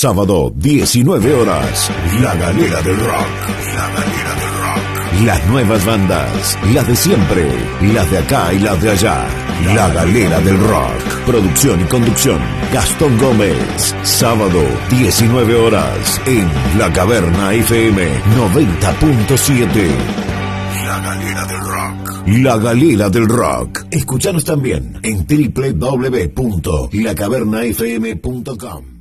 Sábado, 19 horas. La Galera del Rock. La Galera del Rock. Las nuevas bandas. Las de siempre. Las de acá y las de allá. La Galera del Rock. Producción y conducción. Gastón Gómez. Sábado, 19 horas. En La Caverna FM 90.7. La Galera del Rock. La Galera del Rock. Escuchanos también en www.lacavernafm.com.